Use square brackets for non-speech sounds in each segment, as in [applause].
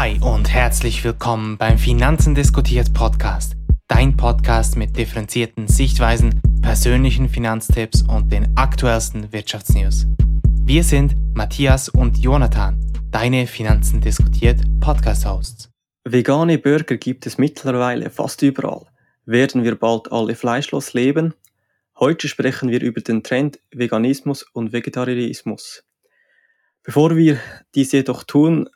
Hi und herzlich willkommen beim Finanzen diskutiert Podcast. Dein Podcast mit differenzierten Sichtweisen, persönlichen Finanztipps und den aktuellsten Wirtschaftsnews. Wir sind Matthias und Jonathan, deine Finanzen diskutiert Podcast-Hosts. Vegane Burger gibt es mittlerweile fast überall. Werden wir bald alle fleischlos leben? Heute sprechen wir über den Trend Veganismus und Vegetarismus. Bevor wir dies jedoch tun,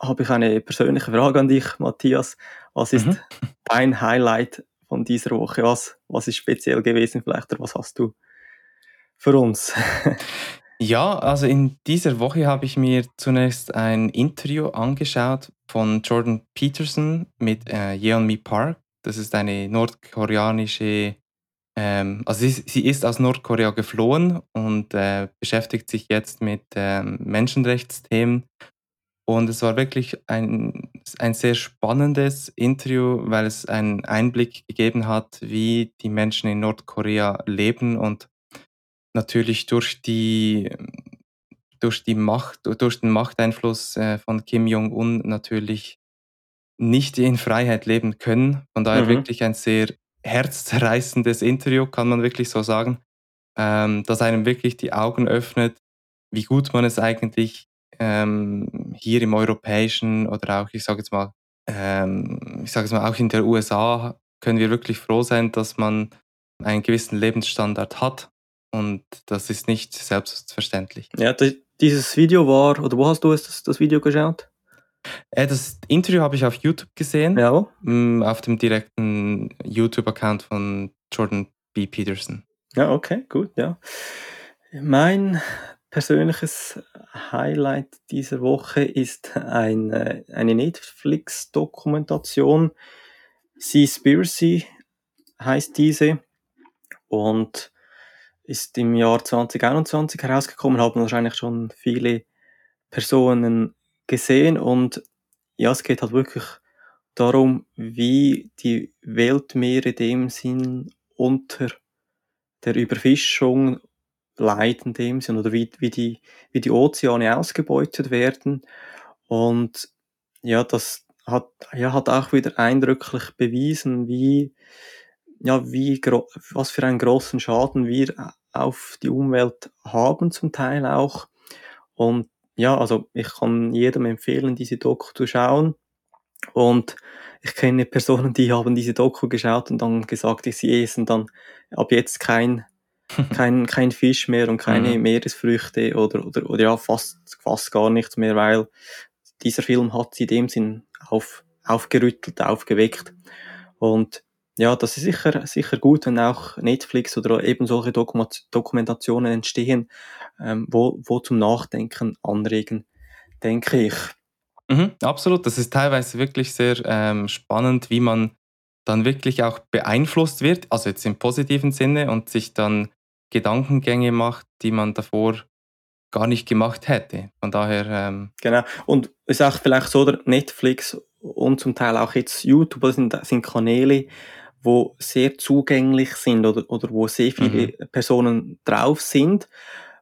habe ich eine persönliche Frage an dich, Matthias. Was ist mhm. [laughs] dein Highlight von dieser Woche? Was, was ist speziell gewesen vielleicht oder was hast du für uns? [laughs] ja, also in dieser Woche habe ich mir zunächst ein Interview angeschaut von Jordan Peterson mit äh, Yeonmi Park. Das ist eine nordkoreanische, ähm, also sie, sie, ist aus Nordkorea geflohen und äh, beschäftigt sich jetzt mit ähm, Menschenrechtsthemen und es war wirklich ein, ein sehr spannendes Interview, weil es einen Einblick gegeben hat, wie die Menschen in Nordkorea leben und natürlich durch die, durch die Macht, durch den Machteinfluss äh, von Kim Jong-un natürlich nicht in Freiheit leben können. Von daher mhm. wirklich ein sehr herzzerreißendes Interview, kann man wirklich so sagen, ähm, das einem wirklich die Augen öffnet, wie gut man es eigentlich ähm, hier im europäischen oder auch, ich sage jetzt mal, ähm, ich sage jetzt mal, auch in der USA können wir wirklich froh sein, dass man einen gewissen Lebensstandard hat und das ist nicht selbstverständlich. Ja, dieses Video war, oder wo hast du das, das Video geschaut? Äh, das Interview habe ich auf YouTube gesehen, ja. Mm, auf dem direkten YouTube-Account von Jordan B. Peterson. Ja, okay, gut, ja. Mein persönliches Highlight dieser Woche ist eine, eine Netflix-Dokumentation. Seaspiracy heißt diese und ist im Jahr 2021 herausgekommen, haben wahrscheinlich schon viele Personen gesehen und ja, es geht halt wirklich darum, wie die Weltmeere dem Sinn unter der Überfischung leiden dem Sinn oder wie, wie, die, wie die Ozeane ausgebeutet werden. Und ja, das hat, ja, hat auch wieder eindrücklich bewiesen, wie, ja, wie, was für einen großen Schaden wir auf die Umwelt haben zum Teil auch. Und ja, also ich kann jedem empfehlen, diese Doku zu schauen. Und ich kenne Personen, die haben diese Doku geschaut und dann gesagt, sie essen dann ab jetzt kein kein, kein Fisch mehr und keine mhm. Meeresfrüchte oder, oder, oder ja, fast, fast gar nichts mehr, weil dieser Film hat sie in dem Sinn auf, aufgerüttelt, aufgeweckt. Und ja, das ist sicher, sicher gut, wenn auch Netflix oder eben solche Dokumentationen entstehen, ähm, wo, wo zum Nachdenken anregen, denke ich. Mhm, absolut, das ist teilweise wirklich sehr ähm, spannend, wie man dann wirklich auch beeinflusst wird, also jetzt im positiven Sinne und sich dann Gedankengänge macht, die man davor gar nicht gemacht hätte. Von daher. Ähm genau. Und es ist auch vielleicht so, oder Netflix und zum Teil auch jetzt YouTube sind, sind Kanäle, wo sehr zugänglich sind oder, oder wo sehr viele mhm. Personen drauf sind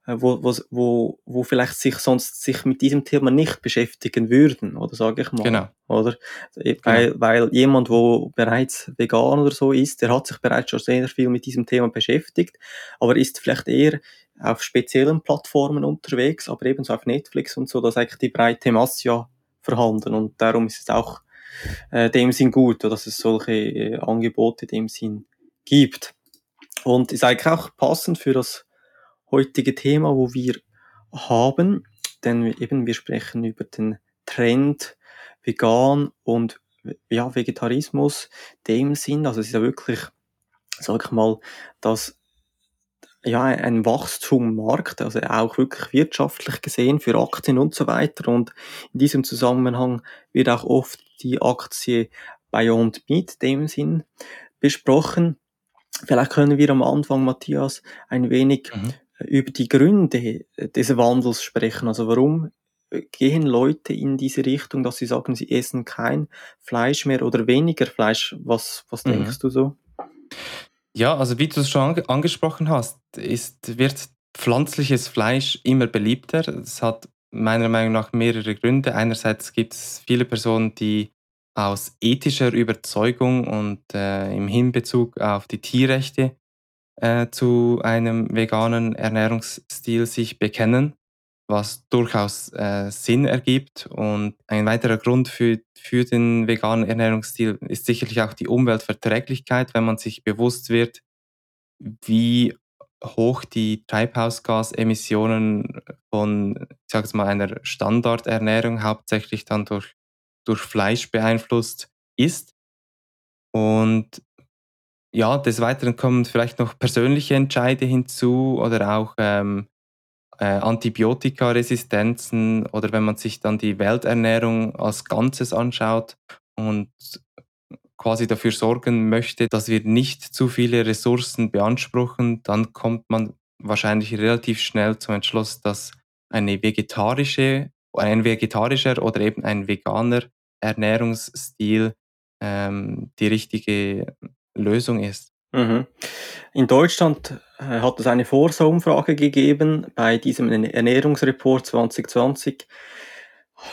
wo, wo, wo, wo vielleicht sich sonst sich mit diesem Thema nicht beschäftigen würden, oder sage ich mal. Genau. Oder? Äh, weil, genau. weil jemand, wo bereits vegan oder so ist, der hat sich bereits schon sehr viel mit diesem Thema beschäftigt, aber ist vielleicht eher auf speziellen Plattformen unterwegs, aber ebenso auf Netflix und so, da ist eigentlich die breite Masse ja vorhanden und darum ist es auch äh, dem Sinn gut, dass es solche äh, Angebote dem Sinn gibt. Und ist eigentlich auch passend für das heutige Thema, wo wir haben, denn eben wir sprechen über den Trend vegan und ja, Vegetarismus, dem Sinn, also es ist ja wirklich, sag ich mal, dass ja, ein Wachstummarkt, also auch wirklich wirtschaftlich gesehen für Aktien und so weiter. Und in diesem Zusammenhang wird auch oft die Aktie Beyond Meat dem Sinn besprochen. Vielleicht können wir am Anfang, Matthias, ein wenig mhm über die Gründe des Wandels sprechen. Also warum gehen Leute in diese Richtung, dass sie sagen, sie essen kein Fleisch mehr oder weniger Fleisch? Was, was mhm. denkst du so? Ja, also wie du es schon angesprochen hast, ist, wird pflanzliches Fleisch immer beliebter. Es hat meiner Meinung nach mehrere Gründe. Einerseits gibt es viele Personen, die aus ethischer Überzeugung und äh, im Hinbezug auf die Tierrechte äh, zu einem veganen Ernährungsstil sich bekennen, was durchaus äh, Sinn ergibt. Und ein weiterer Grund für, für den veganen Ernährungsstil ist sicherlich auch die Umweltverträglichkeit, wenn man sich bewusst wird, wie hoch die Treibhausgasemissionen von, ich sage mal, einer Standardernährung hauptsächlich dann durch, durch Fleisch beeinflusst ist. Und ja, des Weiteren kommen vielleicht noch persönliche Entscheide hinzu oder auch ähm, äh, Antibiotikaresistenzen oder wenn man sich dann die Welternährung als Ganzes anschaut und quasi dafür sorgen möchte, dass wir nicht zu viele Ressourcen beanspruchen, dann kommt man wahrscheinlich relativ schnell zum Entschluss, dass eine vegetarische, ein vegetarischer oder eben ein veganer Ernährungsstil ähm, die richtige Lösung ist. Mhm. In Deutschland äh, hat es eine Vorsorumfrage gegeben. Bei diesem Ernährungsreport 2020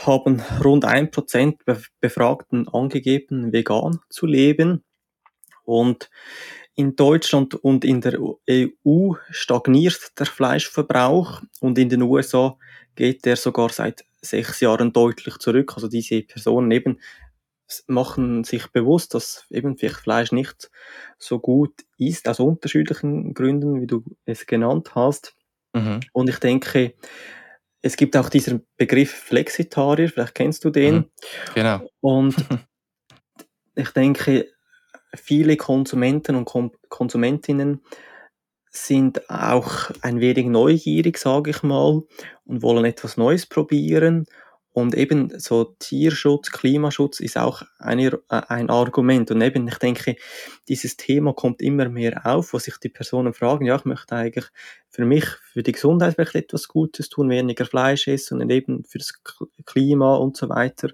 haben rund ein Prozent Befragten angegeben, vegan zu leben. Und in Deutschland und in der EU stagniert der Fleischverbrauch und in den USA geht der sogar seit sechs Jahren deutlich zurück. Also diese Personen eben machen sich bewusst, dass eben vielleicht Fleisch nicht so gut ist, aus unterschiedlichen Gründen, wie du es genannt hast. Mhm. Und ich denke, es gibt auch diesen Begriff Flexitarier, vielleicht kennst du den. Mhm. Genau. Und [laughs] ich denke, viele Konsumenten und Konsumentinnen sind auch ein wenig neugierig, sage ich mal, und wollen etwas Neues probieren und eben so Tierschutz, Klimaschutz ist auch eine, äh, ein Argument. Und eben, ich denke, dieses Thema kommt immer mehr auf, wo sich die Personen fragen, ja, ich möchte eigentlich für mich, für die Gesundheit vielleicht etwas Gutes tun, weniger Fleisch essen und eben fürs Klima und so weiter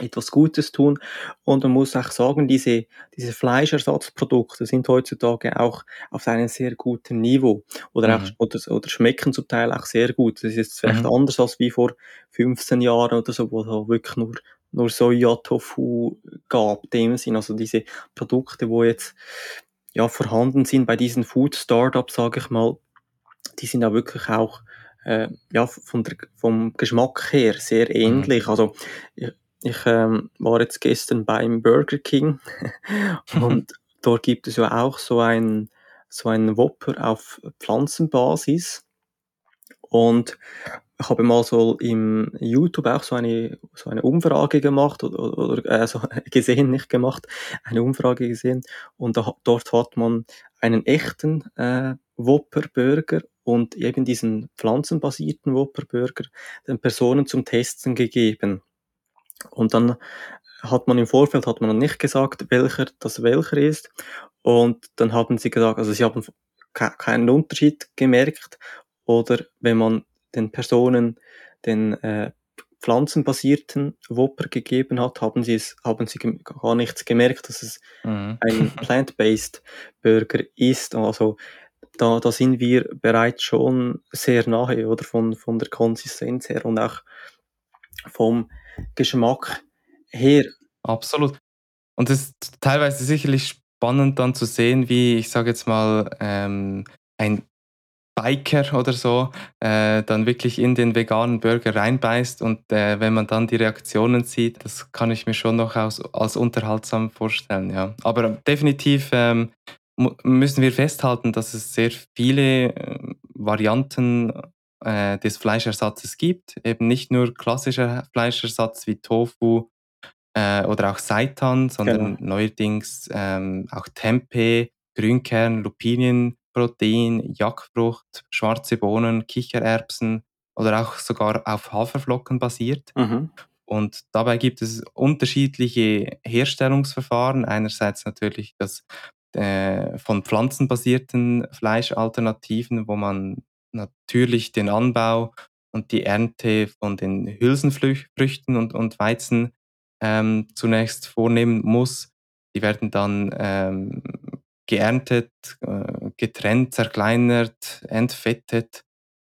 etwas Gutes tun. Und man muss auch sagen, diese, diese Fleischersatzprodukte sind heutzutage auch auf einem sehr guten Niveau oder, mhm. auch, oder, oder schmecken zum Teil auch sehr gut. Das ist jetzt vielleicht mhm. anders als wie vor 15 Jahren oder so, wo es wirklich nur, nur Soja-Tofu gab, dem Sinn. Also diese Produkte, wo jetzt ja vorhanden sind bei diesen Food-Startups, sage ich mal, die sind ja wirklich auch äh, ja, von der, vom Geschmack her sehr mhm. ähnlich. Mhm. Also ich ähm, war jetzt gestern beim Burger King. [laughs] Und dort gibt es ja auch so ein so einen Whopper auf Pflanzenbasis. Und ich habe mal so im YouTube auch so eine, so eine Umfrage gemacht oder, oder also [laughs] gesehen, nicht gemacht, eine Umfrage gesehen. Und da, dort hat man einen echten äh, Whopper Burger und eben diesen pflanzenbasierten Whopper Burger den Personen zum Testen gegeben. Und dann hat man im Vorfeld hat man nicht gesagt, welcher das welcher ist. Und dann haben sie gesagt, also sie haben keinen Unterschied gemerkt. Oder wenn man den Personen den äh, pflanzenbasierten Whopper gegeben hat, haben sie es, haben sie gar nichts gemerkt, dass es mhm. ein [laughs] plant-based Burger ist. Also da, da sind wir bereits schon sehr nahe, oder von, von der Konsistenz her und auch vom Geschmack her. Absolut. Und es ist teilweise sicherlich spannend dann zu sehen, wie, ich sage jetzt mal, ähm, ein Biker oder so äh, dann wirklich in den veganen Burger reinbeißt und äh, wenn man dann die Reaktionen sieht, das kann ich mir schon noch als, als unterhaltsam vorstellen. Ja. Aber definitiv ähm, müssen wir festhalten, dass es sehr viele äh, Varianten äh, des Fleischersatzes gibt. Eben nicht nur klassischer Fleischersatz wie Tofu äh, oder auch Seitan, sondern genau. neuerdings ähm, auch Tempeh, Grünkern, Lupinienprotein, Jackfrucht, schwarze Bohnen, Kichererbsen oder auch sogar auf Haferflocken basiert. Mhm. Und dabei gibt es unterschiedliche Herstellungsverfahren. Einerseits natürlich das äh, von pflanzenbasierten Fleischalternativen, wo man natürlich den Anbau und die Ernte von den Hülsenfrüchten und, und Weizen ähm, zunächst vornehmen muss. Die werden dann ähm, geerntet, äh, getrennt, zerkleinert, entfettet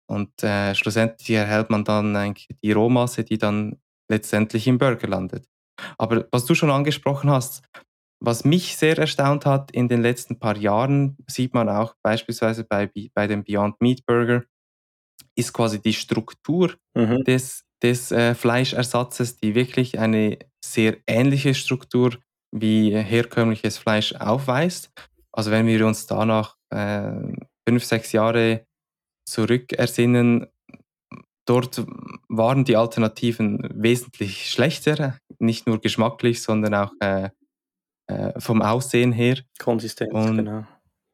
Und äh, schlussendlich erhält man dann eigentlich die Rohmasse, die dann letztendlich im Burger landet. Aber was du schon angesprochen hast, was mich sehr erstaunt hat in den letzten paar Jahren, sieht man auch beispielsweise bei, bei dem Beyond Meat Burger, ist quasi die Struktur mhm. des, des äh, Fleischersatzes, die wirklich eine sehr ähnliche Struktur wie herkömmliches Fleisch aufweist. Also wenn wir uns danach äh, fünf, sechs Jahre zurückersinnen, dort waren die Alternativen wesentlich schlechter, nicht nur geschmacklich, sondern auch äh, äh, vom Aussehen her. Konsistenz, Und, genau.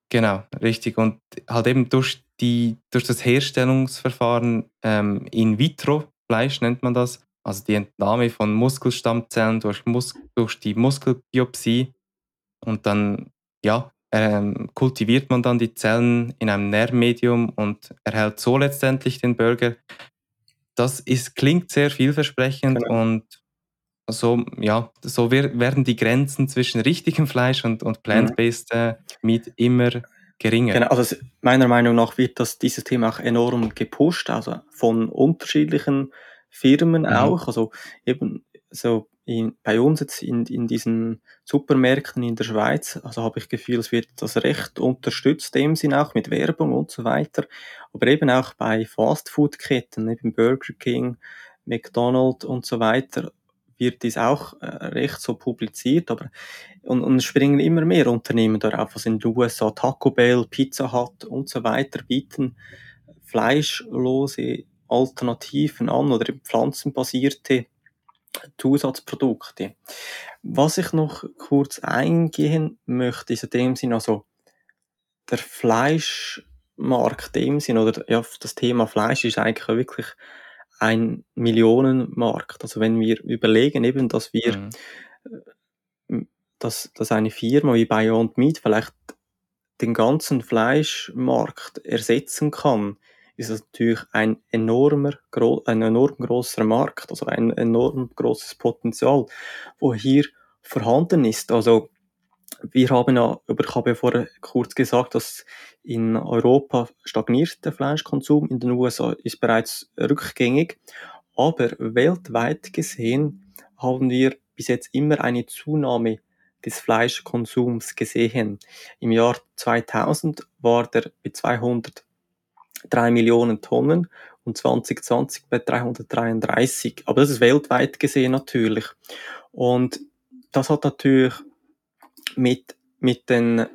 Genau, richtig. Und halt eben durch, die, durch das Herstellungsverfahren ähm, in vitro Fleisch nennt man das, also die Entnahme von Muskelstammzellen durch, Mus durch die Muskelbiopsie und dann ja, ähm, kultiviert man dann die Zellen in einem Nährmedium und erhält so letztendlich den Burger. Das ist, klingt sehr vielversprechend genau. und so, ja, so werden die Grenzen zwischen richtigem Fleisch und, und plant-based äh, Meat immer geringer. Genau, also meiner Meinung nach wird das, dieses Thema auch enorm gepusht, also von unterschiedlichen Firmen mhm. auch, also eben so in, bei uns jetzt in, in diesen Supermärkten in der Schweiz, also habe ich Gefühl, es wird das recht unterstützt, dem Sinn auch mit Werbung und so weiter, aber eben auch bei Fastfood-Ketten, eben Burger King, McDonald's und so weiter, wird dies auch äh, recht so publiziert, aber und, und es springen immer mehr Unternehmen darauf, was in den USA Taco Bell, Pizza Hut und so weiter bieten fleischlose Alternativen an oder pflanzenbasierte Zusatzprodukte. Was ich noch kurz eingehen möchte, ist in dem Sinn also der Fleischmarkt dem Sinn oder ja, das Thema Fleisch ist eigentlich wirklich ein Millionenmarkt. Also wenn wir überlegen eben, dass wir, mhm. Äh, dass, dass eine Firma wie Beyond Meat vielleicht den ganzen Fleischmarkt ersetzen kann, ist das natürlich ein enormer, ein enorm großer Markt, also ein enorm großes Potenzial, wo hier vorhanden ist. Also wir haben ja, ich habe ja vorher kurz gesagt, dass in Europa stagniert der Fleischkonsum, in den USA ist bereits rückgängig, aber weltweit gesehen haben wir bis jetzt immer eine Zunahme des Fleischkonsums gesehen. Im Jahr 2000 war der bei 203 Millionen Tonnen und 2020 bei 333. Aber das ist weltweit gesehen natürlich. Und das hat natürlich mit, mit den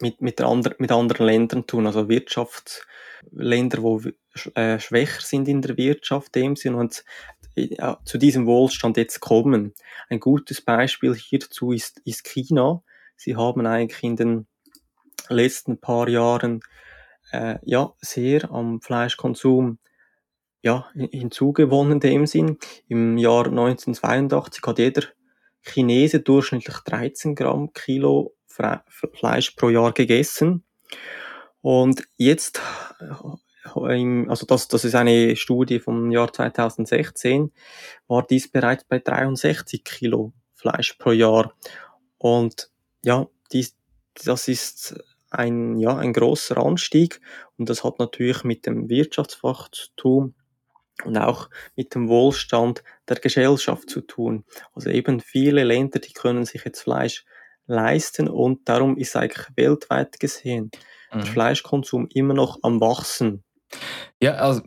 mit, mit, andre, mit anderen Ländern tun, also Wirtschaftsländer, wo äh, schwächer sind in der Wirtschaft, dem Sinn und ja, zu diesem Wohlstand jetzt kommen. Ein gutes Beispiel hierzu ist, ist China. Sie haben eigentlich in den letzten paar Jahren äh, ja sehr am Fleischkonsum ja, hinzugewonnen, dem Sinn. Im Jahr 1982 hat jeder Chinese durchschnittlich 13 Gramm Kilo Fleisch pro Jahr gegessen. Und jetzt, äh, also das, das ist eine Studie vom Jahr 2016, war dies bereits bei 63 Kilo Fleisch pro Jahr. Und ja, dies, das ist ein, ja, ein großer Anstieg und das hat natürlich mit dem Wirtschaftswachstum und auch mit dem Wohlstand der Gesellschaft zu tun. Also eben viele Länder, die können sich jetzt Fleisch leisten und darum ist eigentlich weltweit gesehen mhm. der Fleischkonsum immer noch am wachsen. Ja, also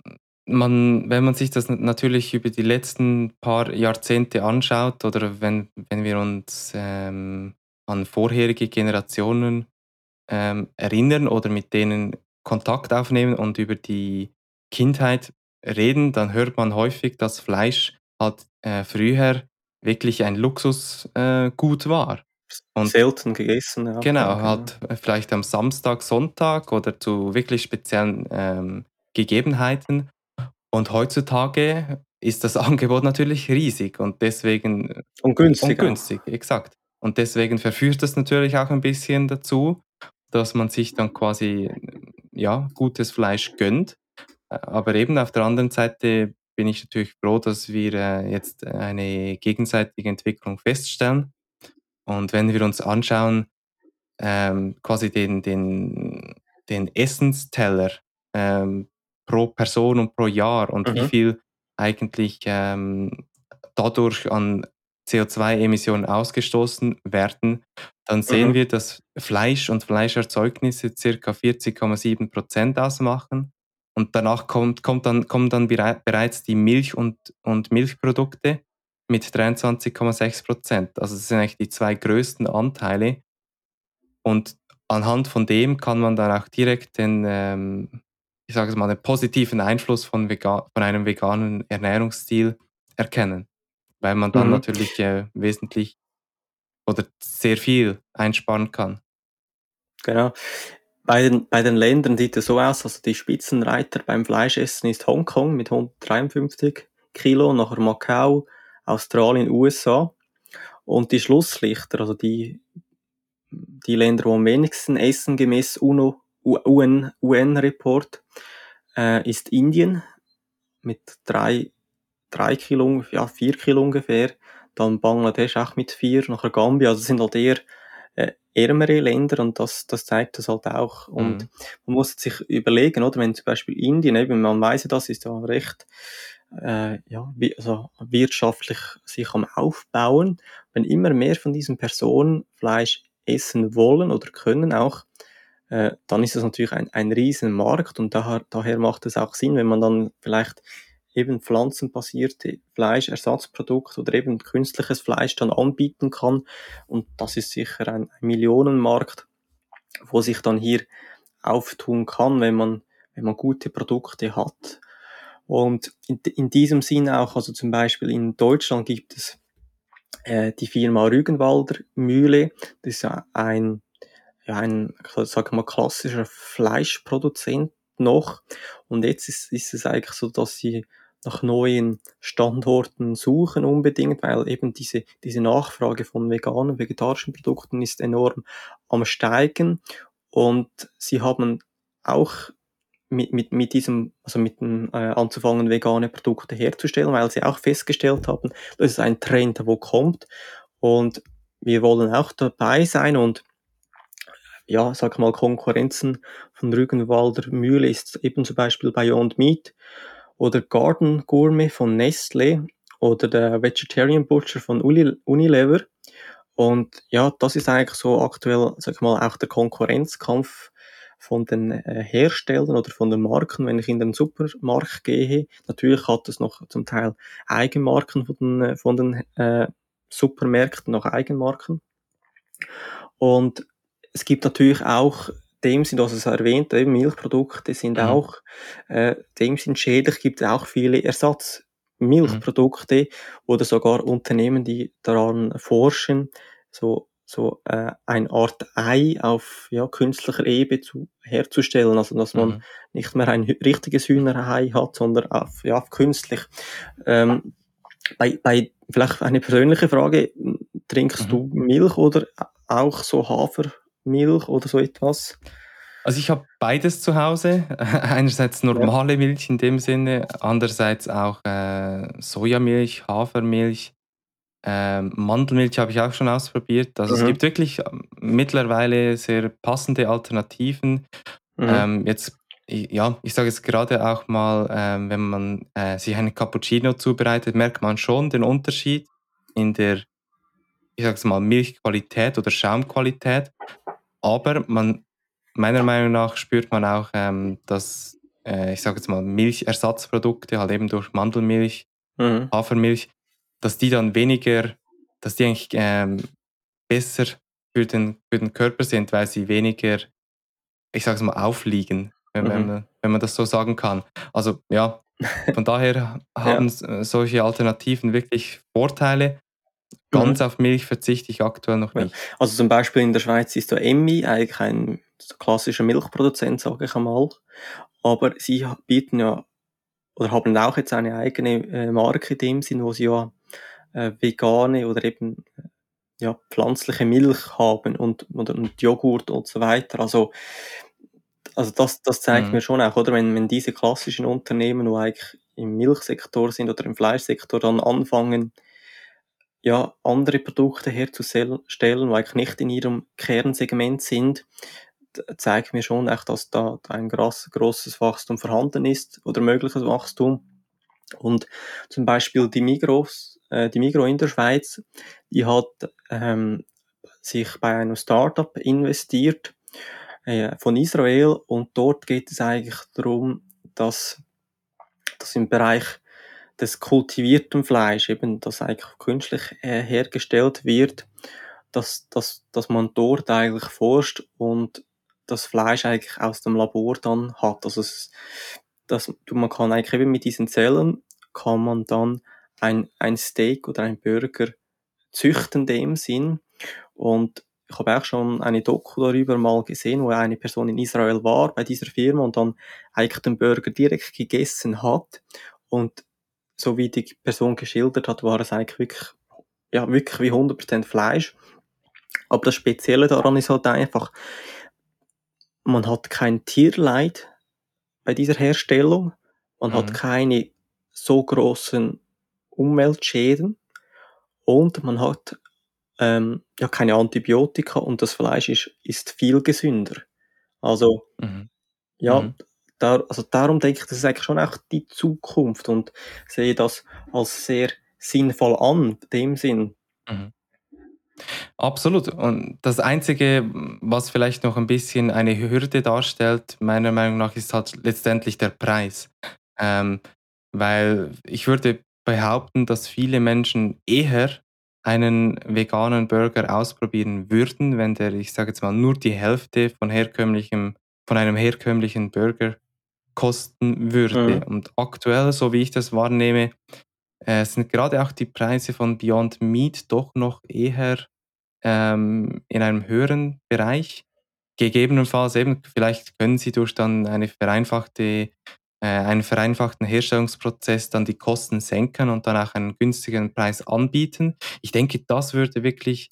man, wenn man sich das natürlich über die letzten paar Jahrzehnte anschaut oder wenn, wenn wir uns ähm, an vorherige Generationen ähm, erinnern oder mit denen Kontakt aufnehmen und über die Kindheit reden, dann hört man häufig, dass Fleisch halt äh, früher wirklich ein Luxusgut äh, war. Und Selten gegessen, ja. Genau, halt ja. vielleicht am Samstag, Sonntag oder zu wirklich speziellen ähm, Gegebenheiten. Und heutzutage ist das [laughs] Angebot natürlich riesig und deswegen. Und günstig. Und günstig, auch. exakt. Und deswegen verführt das natürlich auch ein bisschen dazu, dass man sich dann quasi ja, gutes Fleisch gönnt. Aber eben auf der anderen Seite bin ich natürlich froh, dass wir äh, jetzt eine gegenseitige Entwicklung feststellen. Und wenn wir uns anschauen, ähm, quasi den, den, den Essensteller, ähm, pro Person und pro Jahr und mhm. wie viel eigentlich ähm, dadurch an CO2-Emissionen ausgestoßen werden, dann sehen mhm. wir, dass Fleisch und Fleischerzeugnisse ca. 40,7 Prozent ausmachen. Und danach kommt, kommt dann, kommen dann bereits die Milch- und, und Milchprodukte mit 23,6 Prozent. Also das sind eigentlich die zwei größten Anteile. Und anhand von dem kann man dann auch direkt den, ähm, ich sage es mal, den positiven Einfluss von, von einem veganen Ernährungsstil erkennen weil man dann mhm. natürlich äh, wesentlich oder sehr viel einsparen kann. Genau. Bei den, bei den Ländern sieht es so aus, also die Spitzenreiter beim Fleischessen ist Hongkong mit 153 Kilo, nachher Macau, Australien, USA. Und die Schlusslichter, also die, die Länder, die am wenigsten essen, gemäß UNO, UN, UN-Report, äh, ist Indien mit drei drei Kilo, ja, vier Kilo ungefähr. Dann Bangladesch auch mit vier, nachher Gambia. Also sind halt eher äh, ärmere Länder und das, das zeigt das halt auch. Und mhm. man muss sich überlegen, oder wenn zum Beispiel Indien, eben, man weiß ja, das ist ja recht äh, ja, also wirtschaftlich sich am Aufbauen. Wenn immer mehr von diesen Personen Fleisch essen wollen oder können auch, äh, dann ist das natürlich ein, ein riesen Markt und daher, daher macht es auch Sinn, wenn man dann vielleicht eben pflanzenbasierte Fleischersatzprodukte oder eben künstliches Fleisch dann anbieten kann. Und das ist sicher ein, Millionenmarkt, wo sich dann hier auftun kann, wenn man, wenn man gute Produkte hat. Und in, in diesem Sinne auch, also zum Beispiel in Deutschland gibt es äh, die Firma Rügenwalder Mühle. Das ist ein, ja, ein, sag mal, klassischer Fleischproduzent noch. Und jetzt ist, ist es eigentlich so, dass sie nach neuen Standorten suchen unbedingt, weil eben diese, diese Nachfrage von veganen, vegetarischen Produkten ist enorm am steigen. Und sie haben auch mit, mit, mit diesem, also mit dem äh, anzufangen, vegane Produkte herzustellen, weil sie auch festgestellt haben, das ist ein Trend, wo kommt. Und wir wollen auch dabei sein und ja, sag mal, Konkurrenzen von Rügenwalder Mühle ist eben zum Beispiel Beyond Meat oder Garden Gourmet von Nestle oder der Vegetarian Butcher von Unilever. Und ja, das ist eigentlich so aktuell, sag ich mal, auch der Konkurrenzkampf von den äh, Herstellern oder von den Marken, wenn ich in den Supermarkt gehe. Natürlich hat es noch zum Teil Eigenmarken von den, von den äh, Supermärkten, noch Eigenmarken. Und es gibt natürlich auch dem sind, was es erwähnt, eben Milchprodukte sind mhm. auch, äh, dem sind schädlich, gibt es auch viele Ersatzmilchprodukte mhm. oder sogar Unternehmen, die daran forschen, so so äh, eine Art Ei auf ja, künstlicher Ebene zu, herzustellen, also dass man mhm. nicht mehr ein richtiges Hühnerei hat, sondern auf, ja, auf künstlich. Ähm, bei, bei vielleicht eine persönliche Frage, trinkst mhm. du Milch oder auch so Hafer, Milch oder so etwas? Also ich habe beides zu Hause. [laughs] Einerseits normale ja. Milch in dem Sinne, andererseits auch äh, Sojamilch, Hafermilch, äh, Mandelmilch habe ich auch schon ausprobiert. Also mhm. es gibt wirklich ähm, mittlerweile sehr passende Alternativen. Mhm. Ähm, jetzt, ja, ich sage es gerade auch mal, äh, wenn man äh, sich einen Cappuccino zubereitet, merkt man schon den Unterschied in der, ich sage es mal, Milchqualität oder Schaumqualität aber man, meiner Meinung nach spürt man auch, ähm, dass, äh, ich sage jetzt mal, Milchersatzprodukte, halt eben durch Mandelmilch, mhm. Hafermilch, dass die dann weniger, dass die eigentlich ähm, besser für den, für den Körper sind, weil sie weniger, ich sage es mal, aufliegen, wenn, mhm. wenn, man, wenn man das so sagen kann. Also ja, von [laughs] daher haben ja. solche Alternativen wirklich Vorteile. Ganz mhm. auf Milch verzichte ich aktuell noch nicht. Also zum Beispiel in der Schweiz ist der Emmi eigentlich ein klassischer Milchproduzent, sage ich einmal. Aber sie bieten ja oder haben auch jetzt eine eigene äh, Marke in dem Sinn, wo sie ja äh, vegane oder eben äh, ja, pflanzliche Milch haben und, und, und Joghurt und so weiter. Also, also das, das zeigt mhm. mir schon auch, oder wenn, wenn diese klassischen Unternehmen, die eigentlich im Milchsektor sind oder im Fleischsektor dann anfangen, ja, andere Produkte herzustellen, die eigentlich nicht in ihrem Kernsegment sind, zeigt mir schon echt, dass da ein groß, großes Wachstum vorhanden ist oder mögliches Wachstum. Und zum Beispiel die Migros, äh, die Migro in der Schweiz, die hat ähm, sich bei einem Startup investiert äh, von Israel und dort geht es eigentlich darum, dass, dass im Bereich des kultivierten Fleisch, eben das eigentlich künstlich äh, hergestellt wird, dass, dass, dass man dort eigentlich forscht und das Fleisch eigentlich aus dem Labor dann hat. Also es, das, man kann eigentlich eben mit diesen Zellen kann man dann ein, ein Steak oder ein Burger züchten in dem Sinn. Und ich habe auch schon eine Doku darüber mal gesehen, wo eine Person in Israel war bei dieser Firma und dann eigentlich den Burger direkt gegessen hat. Und so wie die Person geschildert hat, war es eigentlich wirklich, ja, wirklich wie 100% Fleisch. Aber das Spezielle daran ist halt einfach, man hat kein Tierleid bei dieser Herstellung, man mhm. hat keine so großen Umweltschäden und man hat ähm, ja keine Antibiotika und das Fleisch ist, ist viel gesünder. Also mhm. ja, mhm. Da, also darum denke ich, das ist eigentlich schon auch die Zukunft und sehe das als sehr sinnvoll an, in dem Sinn. Mhm. Absolut. Und das Einzige, was vielleicht noch ein bisschen eine Hürde darstellt, meiner Meinung nach, ist halt letztendlich der Preis. Ähm, weil ich würde behaupten, dass viele Menschen eher einen veganen Burger ausprobieren würden, wenn der, ich sage jetzt mal, nur die Hälfte von herkömmlichem, von einem herkömmlichen Burger kosten würde. Mhm. Und aktuell, so wie ich das wahrnehme, äh, sind gerade auch die Preise von Beyond Meat doch noch eher ähm, in einem höheren Bereich. Gegebenenfalls eben, vielleicht können sie durch dann eine vereinfachte, äh, einen vereinfachten Herstellungsprozess dann die Kosten senken und dann auch einen günstigen Preis anbieten. Ich denke, das würde wirklich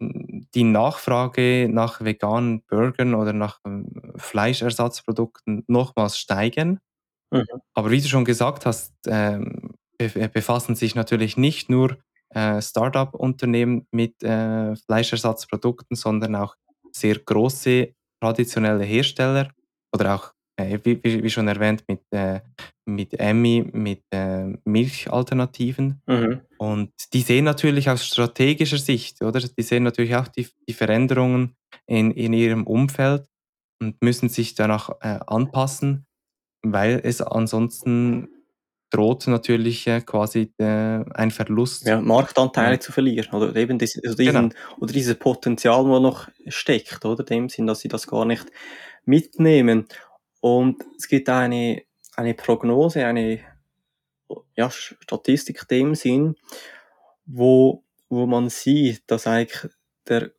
die Nachfrage nach veganen Burgern oder nach ähm, Fleischersatzprodukten nochmals steigen. Mhm. Aber wie du schon gesagt hast, ähm, befassen sich natürlich nicht nur äh, Startup-Unternehmen mit äh, Fleischersatzprodukten, sondern auch sehr große traditionelle Hersteller oder auch, äh, wie, wie, schon erwähnt, mit, äh, mit Emmy, mit äh, Milchalternativen. Mhm. Und die sehen natürlich aus strategischer Sicht, oder? Die sehen natürlich auch die, die Veränderungen in, in ihrem Umfeld und müssen sich danach äh, anpassen, weil es ansonsten droht natürlich äh, quasi äh, ein Verlust. Ja, Marktanteile ja. zu verlieren oder eben das, also diesen, genau. oder dieses Potenzial, wo noch steckt, oder dem Sinn, dass sie das gar nicht mitnehmen. Und es gibt eine, eine Prognose, eine ja, Statistik dem Sinn, wo, wo man sieht, dass eigentlich der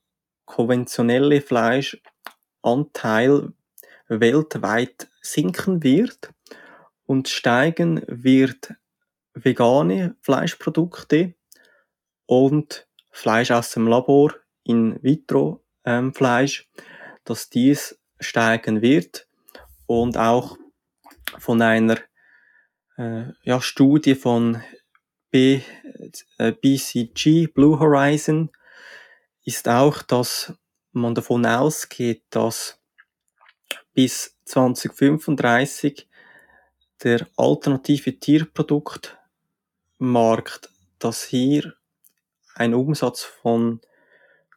konventionelle Fleischanteil weltweit sinken wird und steigen wird vegane Fleischprodukte und Fleisch aus dem Labor, in vitro ähm, Fleisch, dass dies steigen wird und auch von einer äh, ja, Studie von B, äh, BCG, Blue Horizon, ist auch, dass man davon ausgeht, dass bis 2035 der alternative Tierproduktmarkt, dass hier ein Umsatz von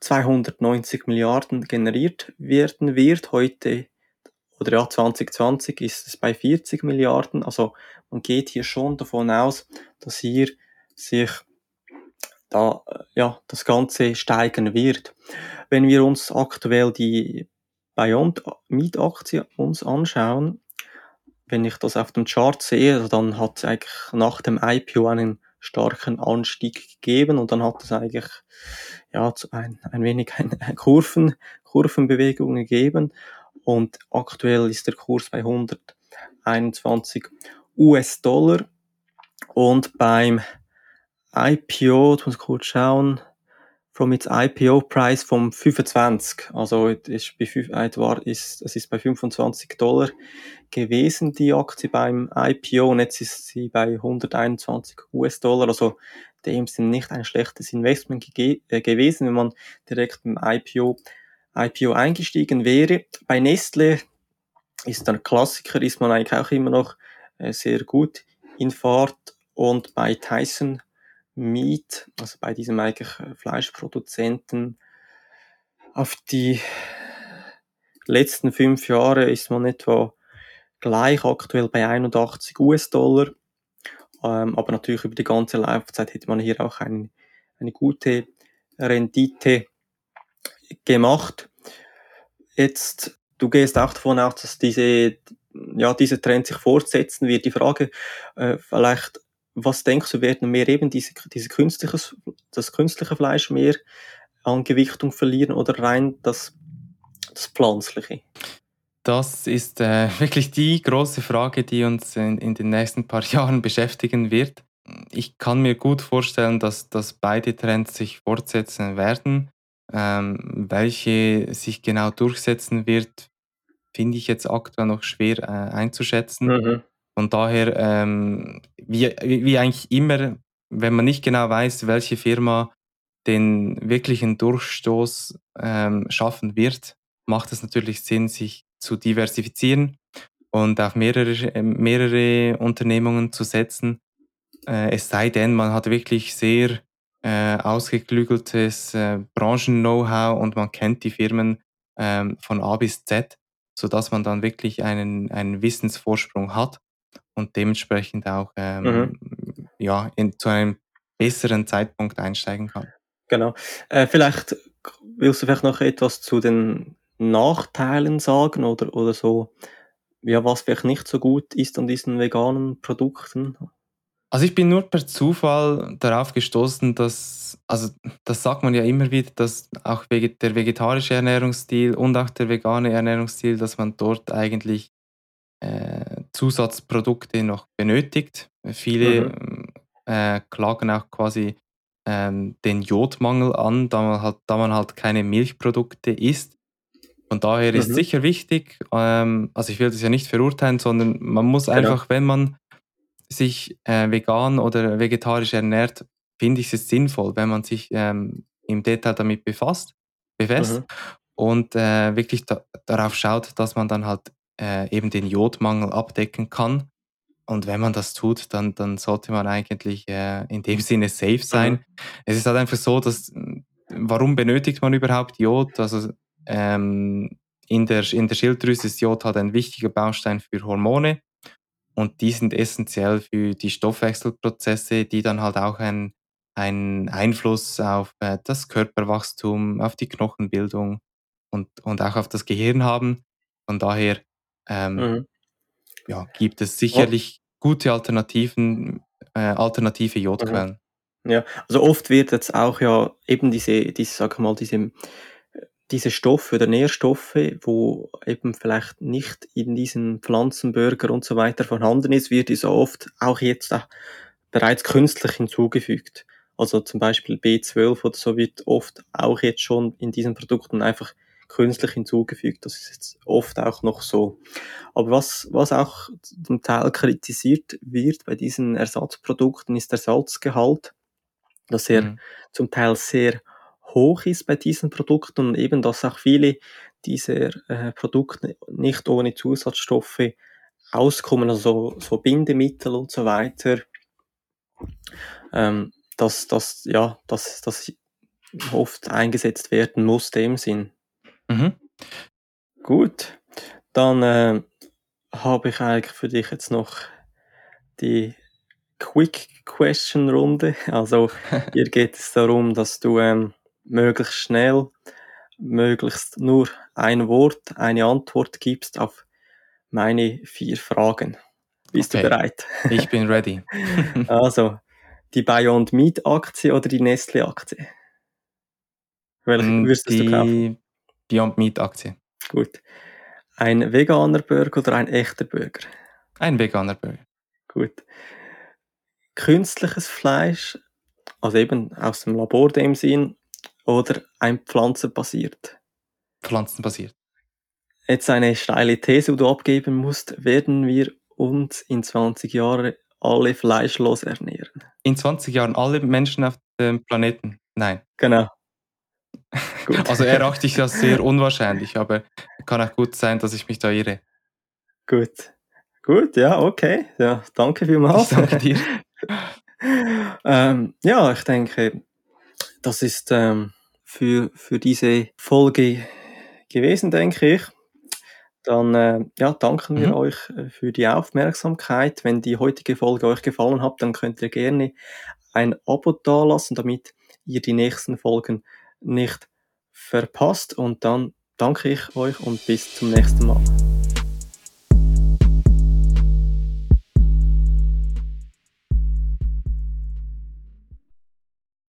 290 Milliarden generiert werden wird. Heute oder ja, 2020 ist es bei 40 Milliarden. Also man geht hier schon davon aus, dass hier sich da ja das Ganze steigen wird. Wenn wir uns aktuell die Beyond Meat Aktie uns anschauen, wenn ich das auf dem Chart sehe, dann hat es eigentlich nach dem IPO einen starken Anstieg gegeben und dann hat es eigentlich ja ein, ein wenig eine Kurven, Kurvenbewegung gegeben und aktuell ist der Kurs bei 121 US-Dollar und beim IPO, ich muss kurz schauen, from its IPO Price vom 25. Also bei, äh, ist, es ist bei 25 Dollar gewesen, die Aktie beim IPO, und jetzt ist sie bei 121 US-Dollar. Also dem sind nicht ein schlechtes Investment äh, gewesen, wenn man direkt im IPO IPO eingestiegen wäre. Bei Nestle ist ein Klassiker, ist man eigentlich auch immer noch äh, sehr gut in Fahrt und bei Tyson Meat, also bei diesem eigentlich äh, Fleischproduzenten, auf die letzten fünf Jahre ist man etwa gleich aktuell bei 81 US-Dollar. Ähm, aber natürlich über die ganze Laufzeit hätte man hier auch ein, eine gute Rendite gemacht. Jetzt, du gehst auch davon aus, dass diese, ja, dieser Trend sich fortsetzen wird. Die Frage, äh, vielleicht, was denkst du, werden mehr eben diese, diese künstliches, das künstliche Fleisch mehr an Gewichtung verlieren oder rein das, das pflanzliche? Das ist äh, [laughs] wirklich die große Frage, die uns in, in, den nächsten paar [laughs] Jahren beschäftigen wird. Ich kann mir gut vorstellen, dass, dass beide Trends sich fortsetzen werden. Ähm, welche sich genau durchsetzen wird, finde ich jetzt aktuell noch schwer äh, einzuschätzen. Mhm. Von daher, ähm, wie, wie eigentlich immer, wenn man nicht genau weiß, welche Firma den wirklichen Durchstoß ähm, schaffen wird, macht es natürlich Sinn, sich zu diversifizieren und auf mehrere, mehrere Unternehmungen zu setzen. Äh, es sei denn, man hat wirklich sehr äh, ausgeklügeltes äh, Branchen-Know-how und man kennt die Firmen ähm, von A bis Z, sodass man dann wirklich einen, einen Wissensvorsprung hat und dementsprechend auch ähm, mhm. ja, in, zu einem besseren Zeitpunkt einsteigen kann. Genau. Äh, vielleicht willst du vielleicht noch etwas zu den Nachteilen sagen oder, oder so, ja, was vielleicht nicht so gut ist an diesen veganen Produkten? Also ich bin nur per Zufall darauf gestoßen, dass, also das sagt man ja immer wieder, dass auch der vegetarische Ernährungsstil und auch der vegane Ernährungsstil, dass man dort eigentlich äh, Zusatzprodukte noch benötigt. Viele mhm. äh, klagen auch quasi ähm, den Jodmangel an, da man, halt, da man halt keine Milchprodukte isst. Von daher ist mhm. sicher wichtig, ähm, also ich will das ja nicht verurteilen, sondern man muss genau. einfach, wenn man sich äh, vegan oder vegetarisch ernährt, finde ich es sinnvoll, wenn man sich ähm, im Detail damit befasst, befasst mhm. und äh, wirklich da, darauf schaut, dass man dann halt äh, eben den Jodmangel abdecken kann. Und wenn man das tut, dann, dann sollte man eigentlich äh, in dem Sinne safe sein. Mhm. Es ist halt einfach so, dass warum benötigt man überhaupt Jod? Also ähm, in, der, in der Schilddrüse ist Jod halt ein wichtiger Baustein für Hormone und die sind essentiell für die Stoffwechselprozesse, die dann halt auch einen, einen Einfluss auf äh, das Körperwachstum, auf die Knochenbildung und, und auch auf das Gehirn haben. Von daher ähm, mhm. ja, gibt es sicherlich oh. gute Alternativen, äh, alternative Jodquellen. Mhm. Ja, also oft wird jetzt auch ja eben diese, diese, sag mal, diese diese Stoffe oder Nährstoffe, wo eben vielleicht nicht in diesen Pflanzenburger und so weiter vorhanden ist, wird so oft auch jetzt auch bereits künstlich hinzugefügt. Also zum Beispiel B12 oder so wird oft auch jetzt schon in diesen Produkten einfach künstlich hinzugefügt. Das ist jetzt oft auch noch so. Aber was, was auch zum Teil kritisiert wird bei diesen Ersatzprodukten ist der Salzgehalt, dass er mhm. zum Teil sehr hoch ist bei diesen Produkten und eben, dass auch viele dieser äh, Produkte nicht ohne Zusatzstoffe auskommen, also so Bindemittel und so weiter. Ähm, dass das ja, dass das oft eingesetzt werden muss, dem Sinn. Mhm. Gut, dann äh, habe ich eigentlich für dich jetzt noch die Quick Question Runde. [laughs] Also [laughs] hier geht es darum, dass du ähm, möglichst schnell, möglichst nur ein Wort, eine Antwort gibst auf meine vier Fragen. Bist okay. du bereit? Ich bin ready. [laughs] also, die Beyond Meat Aktie oder die Nestle Aktie? Welche mm, würdest die du kaufen? Beyond Meat Aktie. Gut. Ein veganer Burger oder ein echter Burger? Ein veganer Burger. Gut. Künstliches Fleisch, also eben aus dem Labor dem Sinn, oder ein pflanzenbasiert? Pflanzenbasiert. Jetzt eine steile These, die du abgeben musst. Werden wir uns in 20 Jahren alle fleischlos ernähren? In 20 Jahren alle Menschen auf dem Planeten? Nein. Genau. [laughs] also erachte ich [laughs] das sehr unwahrscheinlich, aber kann auch gut sein, dass ich mich da irre. Gut. Gut, ja, okay. Ja, danke vielmals. Ich danke dir. [laughs] ähm, ja, ich denke, das ist ähm, für, für diese Folge gewesen, denke ich. Dann äh, ja, danken wir mhm. euch äh, für die Aufmerksamkeit. Wenn die heutige Folge euch gefallen hat, dann könnt ihr gerne ein Abo dalassen, damit ihr die nächsten Folgen nicht verpasst. Und dann danke ich euch und bis zum nächsten Mal.